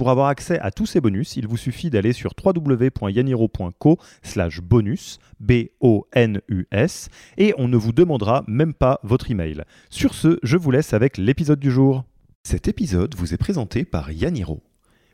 Pour avoir accès à tous ces bonus, il vous suffit d'aller sur www.yaniro.co slash bonus, B-O-N-U-S, et on ne vous demandera même pas votre email. Sur ce, je vous laisse avec l'épisode du jour. Cet épisode vous est présenté par Yaniro.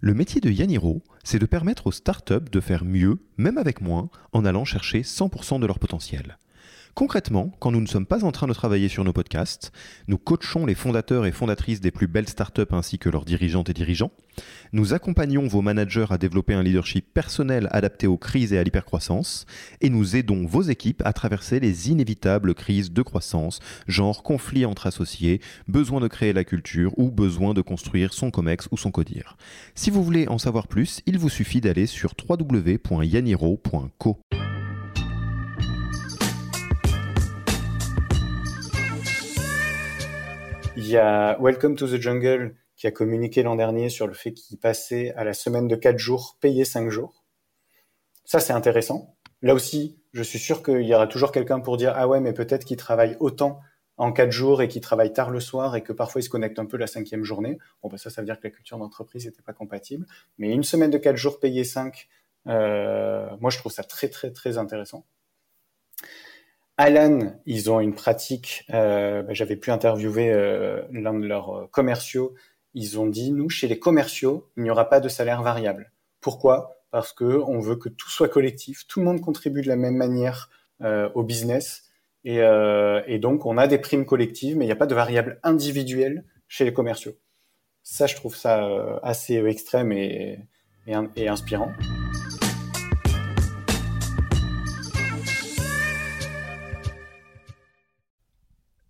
Le métier de Yaniro, c'est de permettre aux startups de faire mieux, même avec moins, en allant chercher 100% de leur potentiel. Concrètement, quand nous ne sommes pas en train de travailler sur nos podcasts, nous coachons les fondateurs et fondatrices des plus belles startups ainsi que leurs dirigeantes et dirigeants. Nous accompagnons vos managers à développer un leadership personnel adapté aux crises et à l'hypercroissance. Et nous aidons vos équipes à traverser les inévitables crises de croissance, genre conflit entre associés, besoin de créer la culture ou besoin de construire son COMEX ou son CODIR. Si vous voulez en savoir plus, il vous suffit d'aller sur www.yaniro.co. Il y a Welcome to the Jungle qui a communiqué l'an dernier sur le fait qu'il passait à la semaine de 4 jours, payé 5 jours. Ça, c'est intéressant. Là aussi, je suis sûr qu'il y aura toujours quelqu'un pour dire Ah ouais, mais peut-être qu'il travaille autant en 4 jours et qu'il travaille tard le soir et que parfois il se connecte un peu la cinquième journée. Bon, bah ça, ça veut dire que la culture d'entreprise n'était pas compatible. Mais une semaine de 4 jours payé 5, euh, moi, je trouve ça très, très, très intéressant. Alan, ils ont une pratique. Euh, bah, J'avais pu interviewer euh, l'un de leurs euh, commerciaux. Ils ont dit nous, chez les commerciaux, il n'y aura pas de salaire variable. Pourquoi? Parce que on veut que tout soit collectif, tout le monde contribue de la même manière au business, et, donc on a des primes collectives, mais il n'y a pas de variable individuelle chez les commerciaux. Ça, je trouve ça assez extrême et inspirant.